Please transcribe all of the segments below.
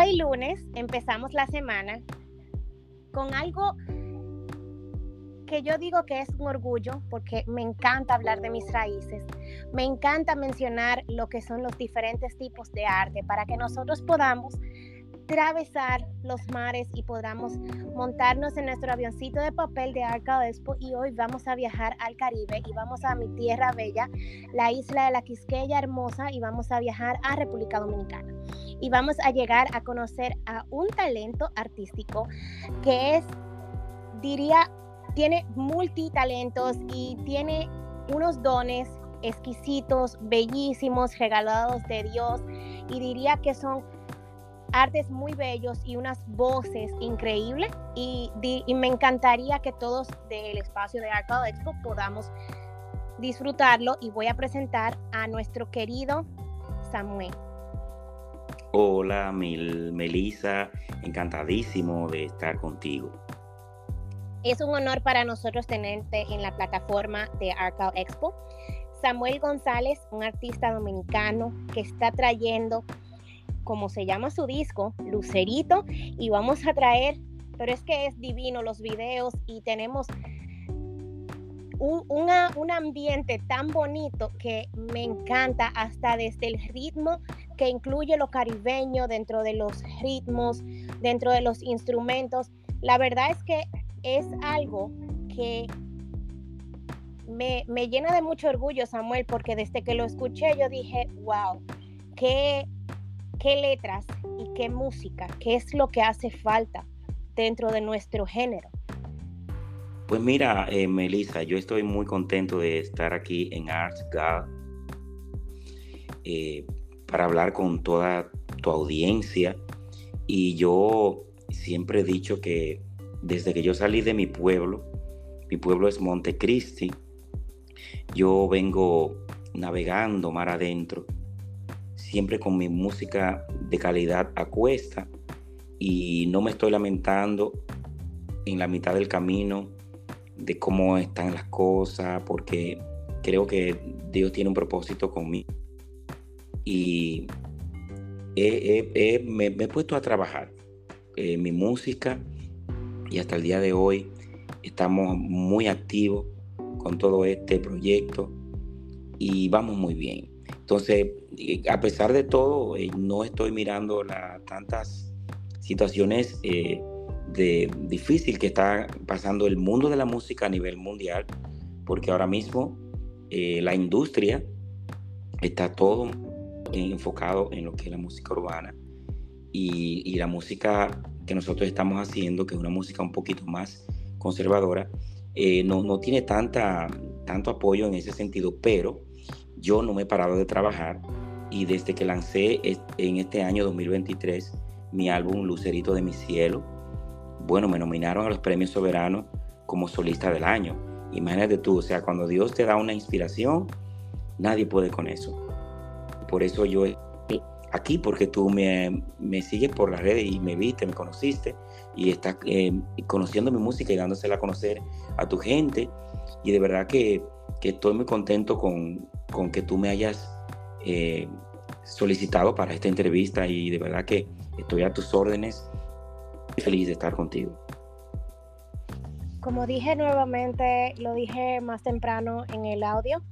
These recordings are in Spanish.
Hoy lunes empezamos la semana con algo que yo digo que es un orgullo porque me encanta hablar de mis raíces, me encanta mencionar lo que son los diferentes tipos de arte para que nosotros podamos atravesar los mares y podamos montarnos en nuestro avioncito de papel de Arca Expo y hoy vamos a viajar al Caribe y vamos a mi tierra bella, la isla de la Quisqueya hermosa y vamos a viajar a República Dominicana. Y vamos a llegar a conocer a un talento artístico que es, diría, tiene multitalentos y tiene unos dones exquisitos, bellísimos, regalados de Dios y diría que son artes muy bellos y unas voces increíbles y, me encantaría que todos del espacio de Arcade Expo podamos disfrutarlo y voy a presentar a nuestro querido Samuel. Hola Mel Melissa, encantadísimo de estar contigo. Es un honor para nosotros tenerte en la plataforma de Arcade Expo. Samuel González, un artista dominicano que está trayendo como se llama su disco, Lucerito, y vamos a traer, pero es que es divino los videos y tenemos un, un ambiente tan bonito que me encanta hasta desde el ritmo que incluye lo caribeño dentro de los ritmos, dentro de los instrumentos. La verdad es que es algo que me, me, llena de mucho orgullo, Samuel, porque desde que lo escuché yo dije, wow, qué qué letras y qué música, qué es lo que hace falta dentro de nuestro género. Pues mira, eh, Melissa, yo estoy muy contento de estar aquí en Arts eh, para hablar con toda tu audiencia. Y yo siempre he dicho que desde que yo salí de mi pueblo, mi pueblo es Montecristi, yo vengo navegando mar adentro siempre con mi música de calidad a cuesta y no me estoy lamentando en la mitad del camino de cómo están las cosas, porque creo que Dios tiene un propósito conmigo. Y me, he puesto a trabajar en mi música y hasta el día de hoy estamos muy activos con todo este proyecto y vamos muy bien. Entonces, a pesar de todo, eh, no estoy mirando tantas situaciones eh, de difícil que está pasando el mundo de la música a nivel mundial, porque ahora mismo eh, la industria está todo enfocado en lo que es la música urbana. Y, la música que nosotros estamos haciendo, que es una música un poquito más conservadora, no, no, tiene tanta, tanto apoyo en ese sentido, pero yo no me he parado de trabajar y desde que lancé en este año 2023 mi álbum Lucerito de mi cielo, bueno, me nominaron a los premios soberanos como solista del año. Imagínate tú, o sea, cuando Dios te da una inspiración, nadie puede con eso. Por eso yo aquí, porque tú me, sigues por las redes y me viste, me conociste y estás eh, conociendo mi música y dándosela a conocer a tu gente. Y de verdad que, que estoy muy contento con, con que tú me hayas eh, solicitado para esta entrevista y de verdad que estoy a tus órdenes. Feliz de estar contigo. Como dije nuevamente, lo dije más temprano en el audio,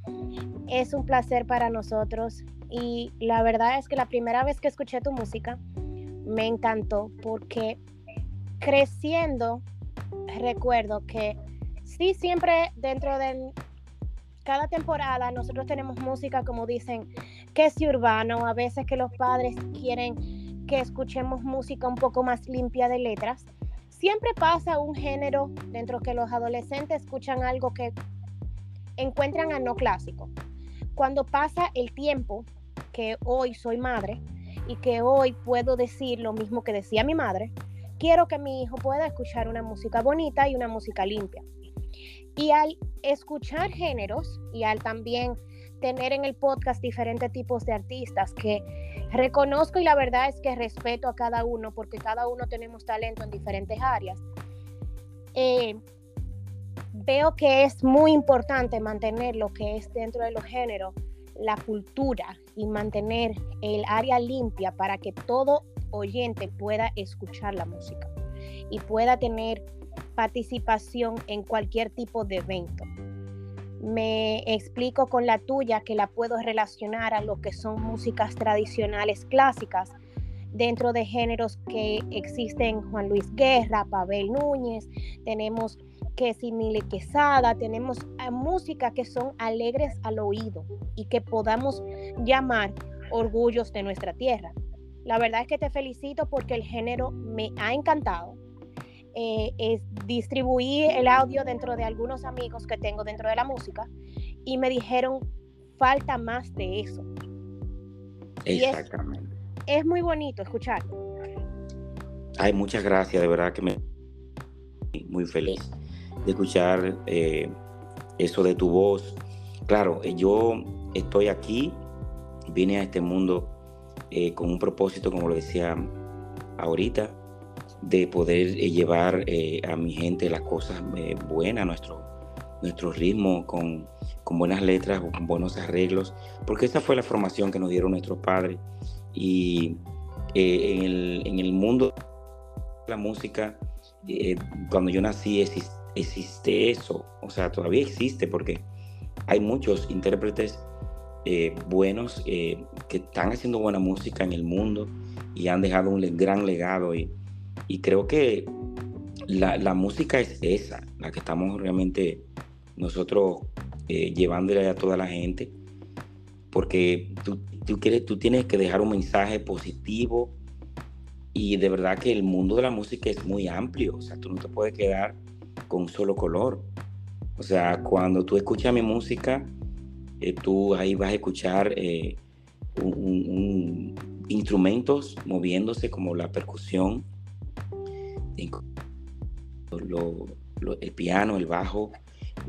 es un placer para nosotros y la verdad es que la primera vez que escuché tu música me encantó porque creciendo recuerdo que sí siempre dentro de cada temporada nosotros tenemos música, como dicen, que es urbano, a veces que los padres quieren que escuchemos música un poco más limpia de letras. Siempre pasa un género dentro que los adolescentes escuchan algo que encuentran a no clásico. Cuando pasa el tiempo, que hoy soy madre y que hoy puedo decir lo mismo que decía mi madre, quiero que mi hijo pueda escuchar una música bonita y una música limpia. Y al escuchar géneros y al también tener en el podcast diferentes tipos de artistas que reconozco y la verdad es que respeto a cada uno porque cada uno tenemos talento en diferentes áreas. Eh, veo que es muy importante mantener lo que es dentro de los géneros, la cultura y mantener el área limpia para que todo oyente pueda escuchar la música y pueda tener participación en cualquier tipo de evento. Me explico con la tuya que la puedo relacionar a lo que son músicas tradicionales clásicas dentro de géneros que existen Juan Luis Guerra, Pavel Núñez, tenemos que Simile Quesada, tenemos eh, música que son alegres al oído y que podamos llamar orgullos de nuestra tierra. La verdad es que te felicito porque el género me ha encantado. Eh, es, distribuí el audio dentro de algunos amigos que tengo dentro de la música y me dijeron, falta más de eso. Exactamente. Es, muy bonito escuchar. Ay, muchas gracias, de verdad que me muy feliz de escuchar eh, eso de tu voz. Claro, eh, yo estoy aquí, vine a este mundo con un propósito, como lo decía ahorita, de poder eh, llevar eh, a mi gente las cosas eh, buenas, nuestro, nuestro ritmo, con, buenas letras, con buenos arreglos, porque esa fue la formación que nos dieron nuestros padres. Y en el, mundo de la música, cuando yo nací existe eso, o sea, todavía existe porque hay muchos intérpretes buenos que están haciendo buena música en el mundo y han dejado un gran legado y y creo que la, música es esa, la que estamos realmente nosotros eh, llevándole a toda la gente, porque tú, quieres, tú tienes que dejar un mensaje positivo y de verdad que el mundo de la música es muy amplio, o sea, tú no te puedes quedar con un solo color. O sea, cuando tú escuchas mi música, eh, tú ahí vas a escuchar eh, instrumentos moviéndose como la percusión, el piano, el bajo,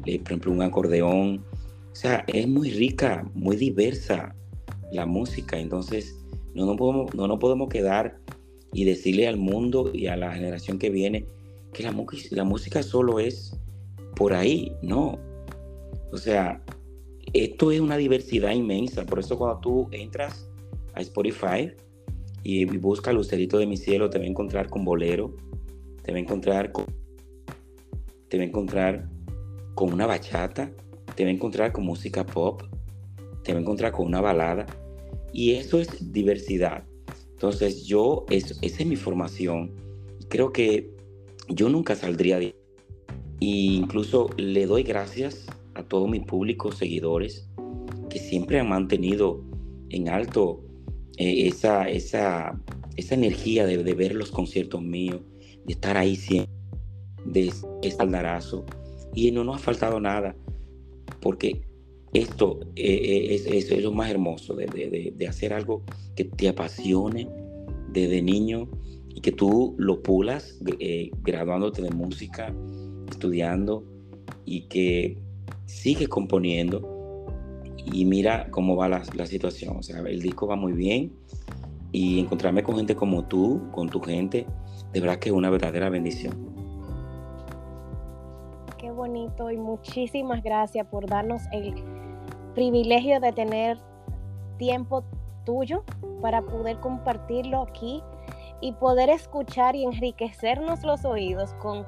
eh, por ejemplo, un acordeón. O sea, es muy rica, muy diversa la música. Entonces, no nos podemos, no nos podemos quedar y decirle al mundo y a la generación que viene que la, la música solo es por ahí. No. O sea, esto es una diversidad inmensa. Por eso cuando tú entras a Spotify y busca Lucerito de mi cielo, te va a encontrar con bolero, te va a encontrar con, te va a encontrar con una bachata, te va a encontrar con música pop, te va a encontrar con una balada. Y eso es diversidad. Entonces yo, esa es mi formación. Creo que yo nunca saldría de... E incluso le doy gracias a todo mi público, seguidores, que siempre han mantenido en alto eh, esa, esa, esa energía de, de, ver los conciertos míos, de estar ahí siempre, de espaldarazo. Y no nos ha faltado nada, porque esto eh, eh, es, lo más hermoso, de, hacer algo que te apasione desde niño y que tú lo pulas eh, graduándote de música, estudiando y que sigues componiendo y mira cómo va la, la, situación. O sea, el disco va muy bien y encontrarme con gente como tú, con tu gente, de verdad que una verdadera bendición. Qué bonito y muchísimas gracias por darnos el privilegio de tener tiempo tuyo para poder compartirlo aquí y poder escuchar y enriquecernos los oídos con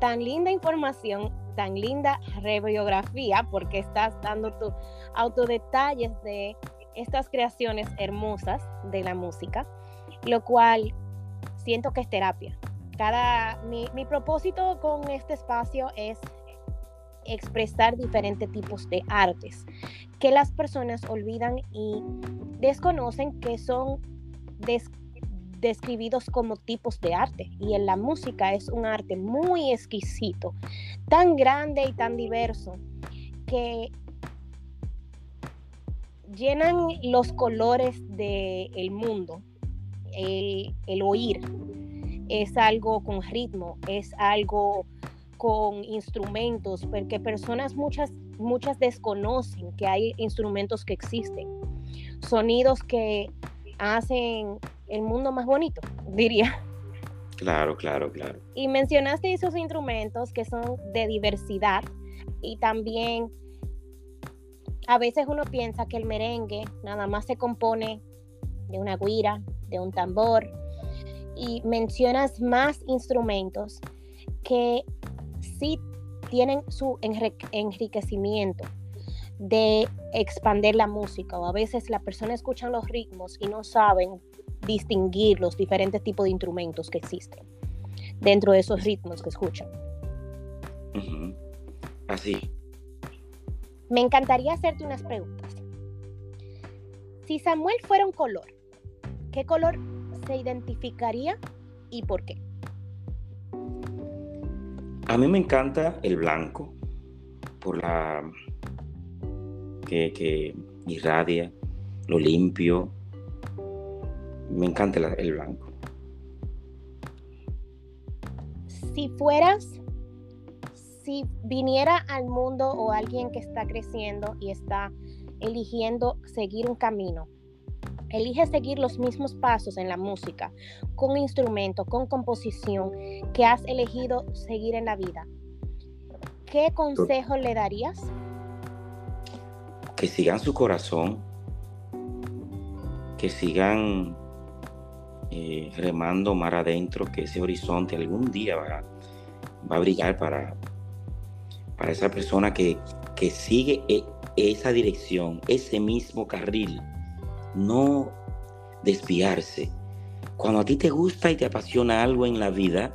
tan linda información, tan linda rebiografía, porque estás dando tu autodetalles de estas creaciones hermosas de la música, lo cual siento que es terapia. Cada, mi, mi propósito con este espacio es expresar diferentes tipos de artes que las personas olvidan y desconocen que son describidos como tipos de arte. Y en la música es un arte muy exquisito, tan grande y tan diverso que llenan los colores del mundo el, oír es algo con ritmo, es algo con instrumentos, porque personas muchas, muchas desconocen que hay instrumentos que existen, sonidos que hacen el mundo más bonito, diría. Claro, claro, claro. Y mencionaste esos instrumentos que son de diversidad y también a veces uno piensa que el merengue nada más se compone de una guira, de un tambor, y mencionas más instrumentos que sí tienen su enriquecimiento de expandir la música o a veces la persona escucha los ritmos y no saben distinguir los diferentes tipos de instrumentos que existen dentro de esos ritmos que escuchan. Así. Me encantaría hacerte unas preguntas. Si Samuel fuera un color, ¿qué color se identificaría y por qué? A mí me encanta el blanco por la que, irradia, lo limpio. Me encanta el blanco. Si fueras, si viniera al mundo o alguien que está creciendo y está eligiendo seguir un camino, elige seguir los mismos pasos en la música, con instrumento, con composición que has elegido seguir en la vida, ¿qué consejo le darías? Que sigan su corazón, que sigan eh, remando mar adentro, que ese horizonte algún día va, a brillar para, para esa persona que, que sigue e, esa dirección, ese mismo carril no desviarse. Cuando a ti te gusta y te apasiona algo en la vida,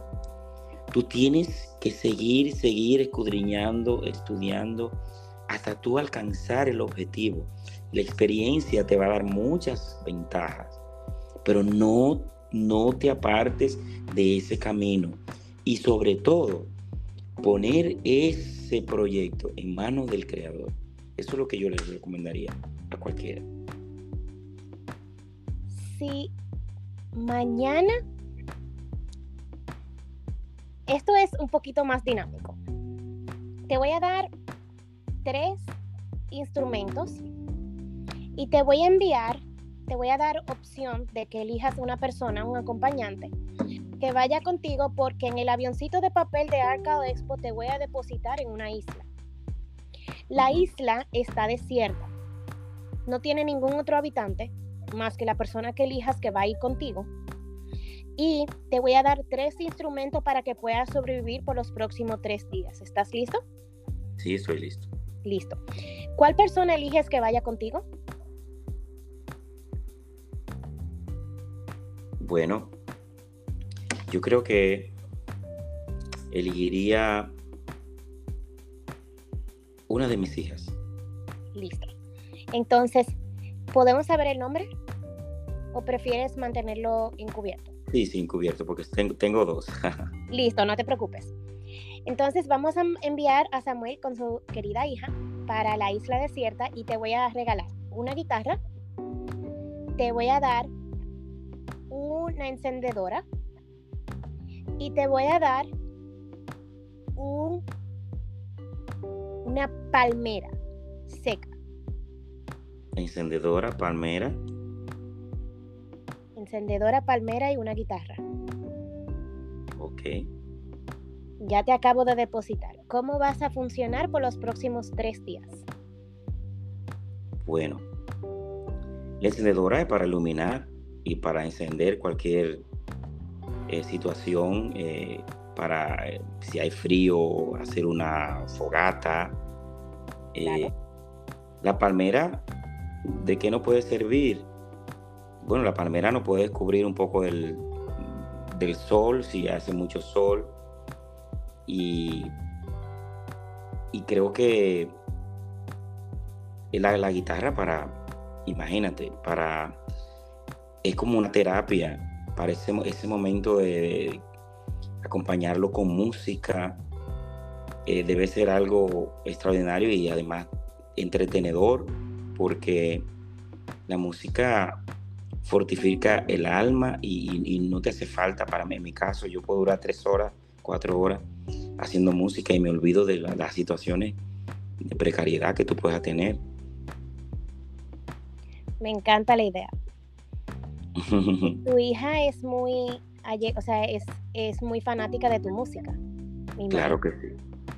tú tienes que seguir, seguir escudriñando, estudiando, hasta tú alcanzar el objetivo. La experiencia te va a dar muchas ventajas, pero no, no te apartes de ese camino. Y sobre todo, poner ese proyecto en manos del Creador. Eso es lo que yo les recomendaría a cualquiera si mañana esto es un poquito más dinámico. Te voy a dar tres instrumentos y te voy a enviar, te voy a dar opción de que elijas una persona, un acompañante, que vaya contigo porque en el avioncito de papel de Arca Expo te voy a depositar en una isla. La isla está desierta, no tiene ningún otro habitante, más que la persona que elijas que va a ir contigo. Y te voy a dar tres instrumentos para que puedas sobrevivir por los próximos tres días. ¿Estás listo? Sí, estoy listo. Listo. ¿Cuál persona eliges que vaya contigo? Bueno, yo creo que elegiría una de mis hijas. Listo. Entonces, ¿Podemos saber el nombre? ¿O prefieres mantenerlo encubierto? Sí, sí, encubierto, porque tengo, dos. Listo, no te preocupes. Entonces vamos a enviar a Samuel con su querida hija para la isla desierta y te voy a regalar una guitarra, te voy a dar una encendedora y te voy a dar un, una palmera seca encendedora, palmera. Encendedora, palmera y una guitarra. Ok. Ya te acabo de depositar. ¿Cómo vas a funcionar por los próximos tres días? Bueno, la encendedora es para iluminar y para encender cualquier eh, situación, eh, para eh, si hay frío, hacer una fogata. La palmera ¿De qué no puede servir? Bueno, la palmera no puede cubrir un poco del, del sol si hace mucho sol. Y, y creo que la, la guitarra para, imagínate, para, es como una terapia para ese, ese momento de, acompañarlo con música. Eh, debe ser algo extraordinario y además entretenedor porque la música fortifica el alma y, no te hace falta, para mí, en mi caso, yo puedo durar tres horas, cuatro horas haciendo música y me olvido de las situaciones de precariedad que tú puedas tener. Me encanta la idea. tu hija es muy, o sea, es, es muy fanática de tu música. Claro que sí.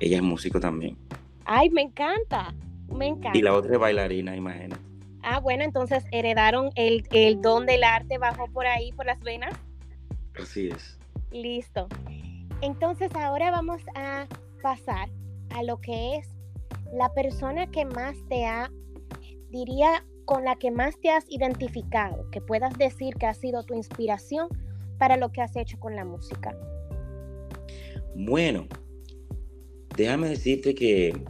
Ella es músico también. Ay, me encanta. Me encanta. Y la otra es bailarina, imagínate. Ah, bueno, entonces heredaron el, el don del arte, bajó por ahí, por las venas. Así es. Listo. Entonces ahora vamos a pasar a lo que es la persona que más te ha, diría, con la que más te has identificado, que puedas decir que ha sido tu inspiración para lo que has hecho con la música. Bueno, déjame decirte que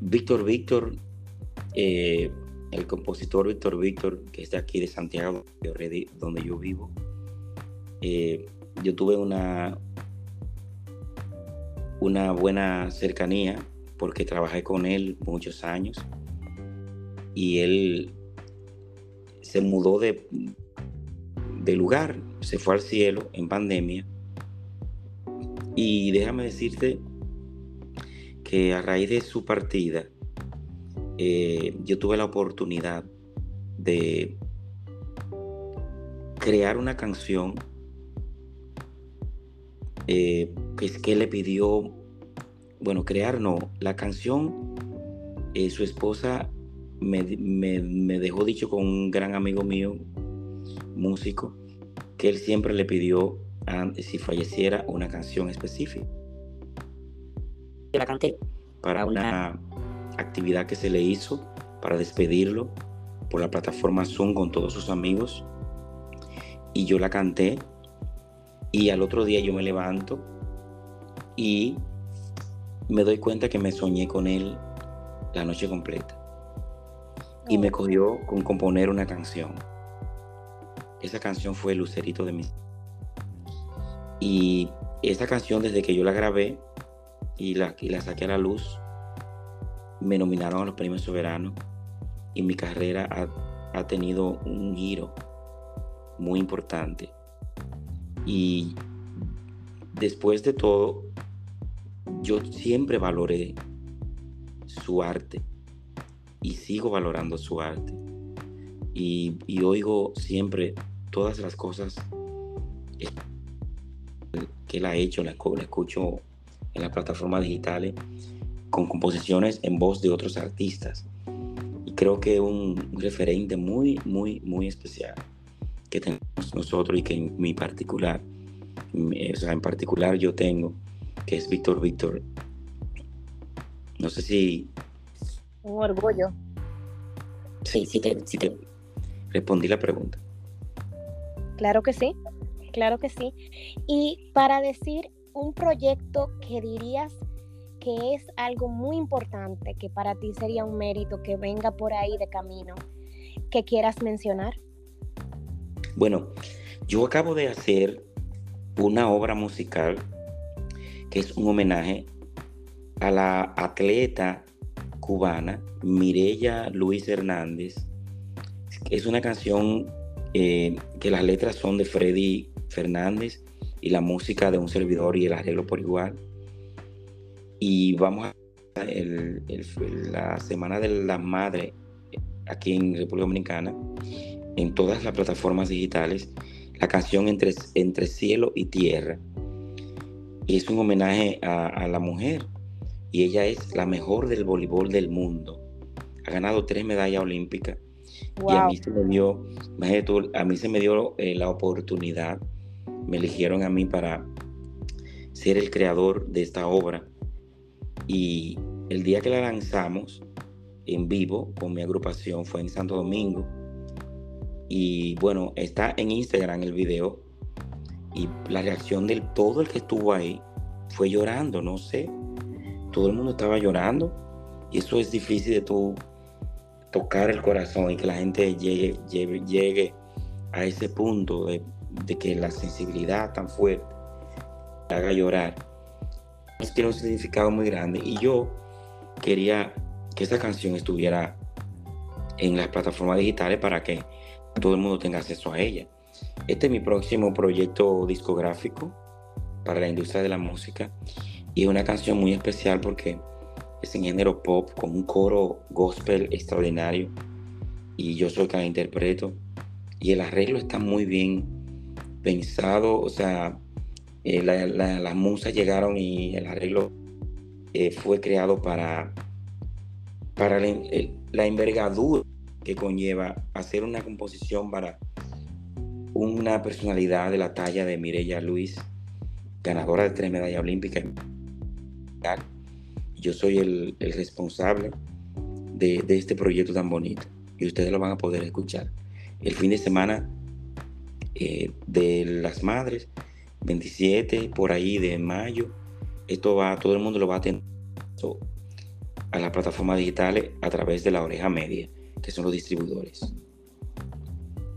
Víctor Víctor, eh, el compositor Víctor Víctor, que está aquí de Santiago, donde yo vivo, eh, yo tuve una, una buena cercanía porque trabajé con él muchos años y él se mudó de, de lugar, se fue al cielo en pandemia. Y déjame decirte que a raíz de su partida eh, yo tuve la oportunidad de crear una canción eh, que, que le pidió, bueno, crear no, la canción, eh, su esposa me, dejó dicho con un gran amigo mío, músico, que él siempre le pidió, si falleciera, una canción específica. Yo la canté para una actividad que se le hizo para despedirlo por la plataforma Zoom con todos sus amigos. Y yo la canté y al otro día yo me levanto y me doy cuenta que me soñé con él la noche completa. Y me cogió con componer una canción. Esa canción fue Lucerito de mis. Y esa canción, desde que yo la grabé y la, y la saqué a la luz, me nominaron a los premios soberanos. Y mi carrera ha, ha tenido un giro muy importante y después de todo, yo siempre valoré su arte y sigo valorando su arte. Y, oigo siempre todas las cosas que él ha hecho, la, la escucho en las plataformas digitales con composiciones en voz de otros artistas. Y creo que un referente muy, muy, muy especial que tenemos nosotros y que en mi particular, o sea, en particular yo tengo, que es Víctor Víctor. No sé si... Un orgullo. Sí, sí te, sí te respondí la pregunta. Claro que sí, claro que sí. Y para decir un proyecto que dirías que es algo muy importante, que para ti sería un mérito que venga por ahí de camino, que quieras mencionar. Bueno, yo acabo de hacer una obra musical que es un homenaje a la atleta cubana Mirella Luis Hernández. Es una canción eh, que las letras son de Freddy Fernández y la música de un servidor y el arreglo por igual. Y vamos a la Semana de la Madre aquí en República Dominicana en todas las plataformas digitales la canción Entre, Entre Cielo y Tierra. Y es un homenaje a, la mujer. Y ella es la mejor del voleibol del mundo. Ha ganado tres medallas olímpicas. Y a mí se me dio, a mí se me dio eh, la oportunidad, me eligieron a mí para ser el creador de esta obra. Y el día que la lanzamos en vivo con mi agrupación fue en Santo Domingo y bueno, está en Instagram el video. Y la reacción de todo el que estuvo ahí fue llorando, no sé. Todo el mundo estaba llorando. Y eso es difícil de tocar el corazón y que la gente llegue, llegue, a ese punto de, que la sensibilidad tan fuerte haga llorar. tiene un significado muy grande. Y yo quería que esta canción estuviera en las plataformas digitales para que todo el mundo tenga acceso a ella. Este es mi próximo proyecto discográfico para la industria de la música y es una canción muy especial porque es en género pop con un coro gospel extraordinario y yo soy quien interpreto y el arreglo está muy bien pensado, o sea, eh, las musas llegaron y el arreglo eh, fue creado para, para la envergadura que conlleva hacer una composición para una personalidad de la talla de Mireya Luis, ganadora de tres medallas olímpicas. Yo soy el, responsable de, este proyecto tan bonito y ustedes lo van a poder escuchar. El fin de semana eh, de las madres, 27 por ahí de mayo, esto va, todo el mundo lo va a tener a las plataformas digitales a través de la oreja media, que son los distribuidores.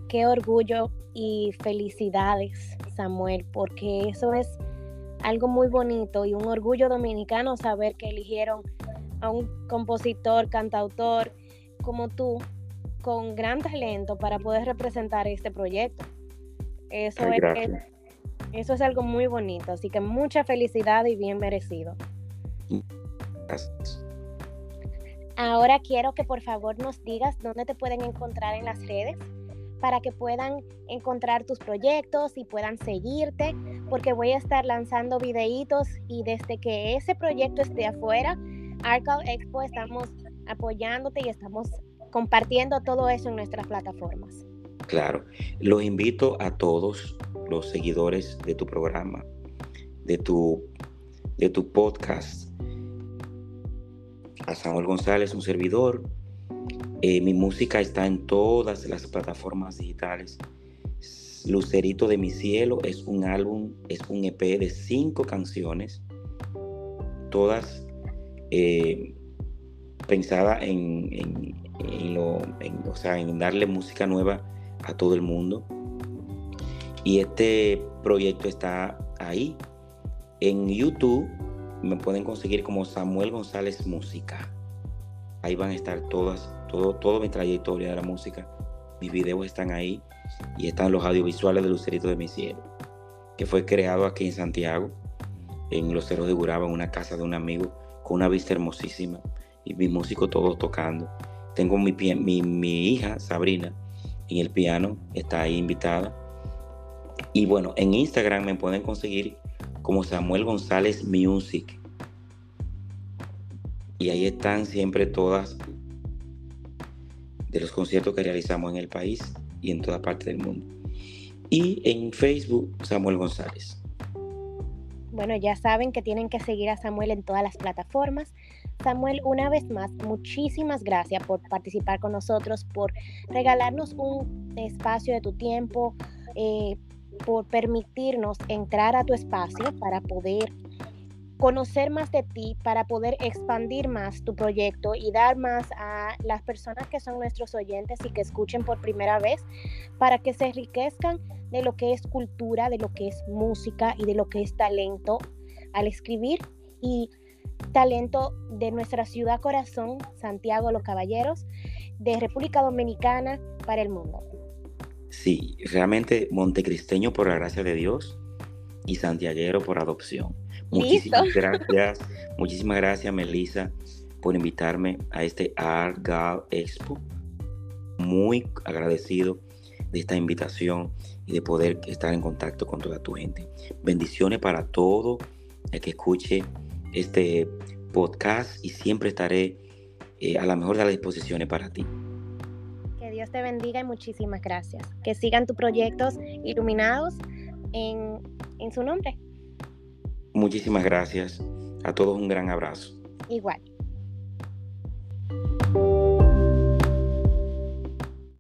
Qué orgullo y felicidades, Samuel, porque eso es algo muy bonito y un orgullo dominicano saber que eligieron a un compositor, cantautor como tú, con gran talento para poder representar este proyecto. Eso, es, eso es algo muy bonito, así que mucha felicidad y bien merecido. Gracias. Ahora quiero que por favor nos digas dónde te pueden encontrar en las redes para que puedan encontrar tus proyectos y puedan seguirte, porque voy a estar lanzando videitos y desde que ese proyecto esté afuera, Arcal Expo estamos apoyándote y estamos compartiendo todo eso en nuestras plataformas. Claro, los invito a todos los seguidores de tu programa, de tu, de tu podcast, a Samuel González, un servidor, eh, mi música está en todas las plataformas digitales. Lucerito de mi cielo es un álbum, es un EP de cinco canciones, todas eh, pensadas en, en darle música nueva a todo el mundo. Y este proyecto está ahí. En YouTube me pueden conseguir como Samuel González Música. Ahí van a estar todas todo, mi trayectoria de la música. Mis videos están ahí y están los audiovisuales de Lucerito de mi cielo, que fue creado aquí en Santiago, en Los Cerros de Guraba, en una casa de un amigo, con una vista hermosísima y mis músicos todos tocando. Tengo mi, mi, mi hija, Sabrina, en el piano, está ahí invitada. Y bueno, en Instagram me pueden conseguir como Samuel González Music. Y ahí están siempre todas de los conciertos que realizamos en el país y en toda parte del mundo. Y en Facebook, Samuel González. Bueno, ya saben que tienen que seguir a Samuel en todas las plataformas. Samuel, una vez más, muchísimas gracias por participar con nosotros, por regalarnos un espacio de tu tiempo, eh, por permitirnos entrar a tu espacio para poder conocer más de ti para poder expandir más tu proyecto y dar más a las personas que son nuestros oyentes y que escuchen por primera vez para que se enriquezcan de lo que es cultura, de lo que es música y de lo que es talento al escribir. Y talento de nuestra ciudad corazón, Santiago Los Caballeros, de República Dominicana para el mundo. Sí, realmente montecristeño por la gracia de Dios y santiaguero por adopción. Muchísimas gracias, muchísimas gracias Melissa por invitarme a este Art Gal Expo. Muy agradecido de esta invitación y de poder estar en contacto con toda tu gente. Bendiciones para todo el que escuche este podcast y siempre estaré eh, a la mejor de las disposiciones para ti. Que Dios te bendiga y muchísimas gracias. Que sigan tus proyectos iluminados en, en su nombre. Muchísimas gracias. A todos un gran abrazo. Igual.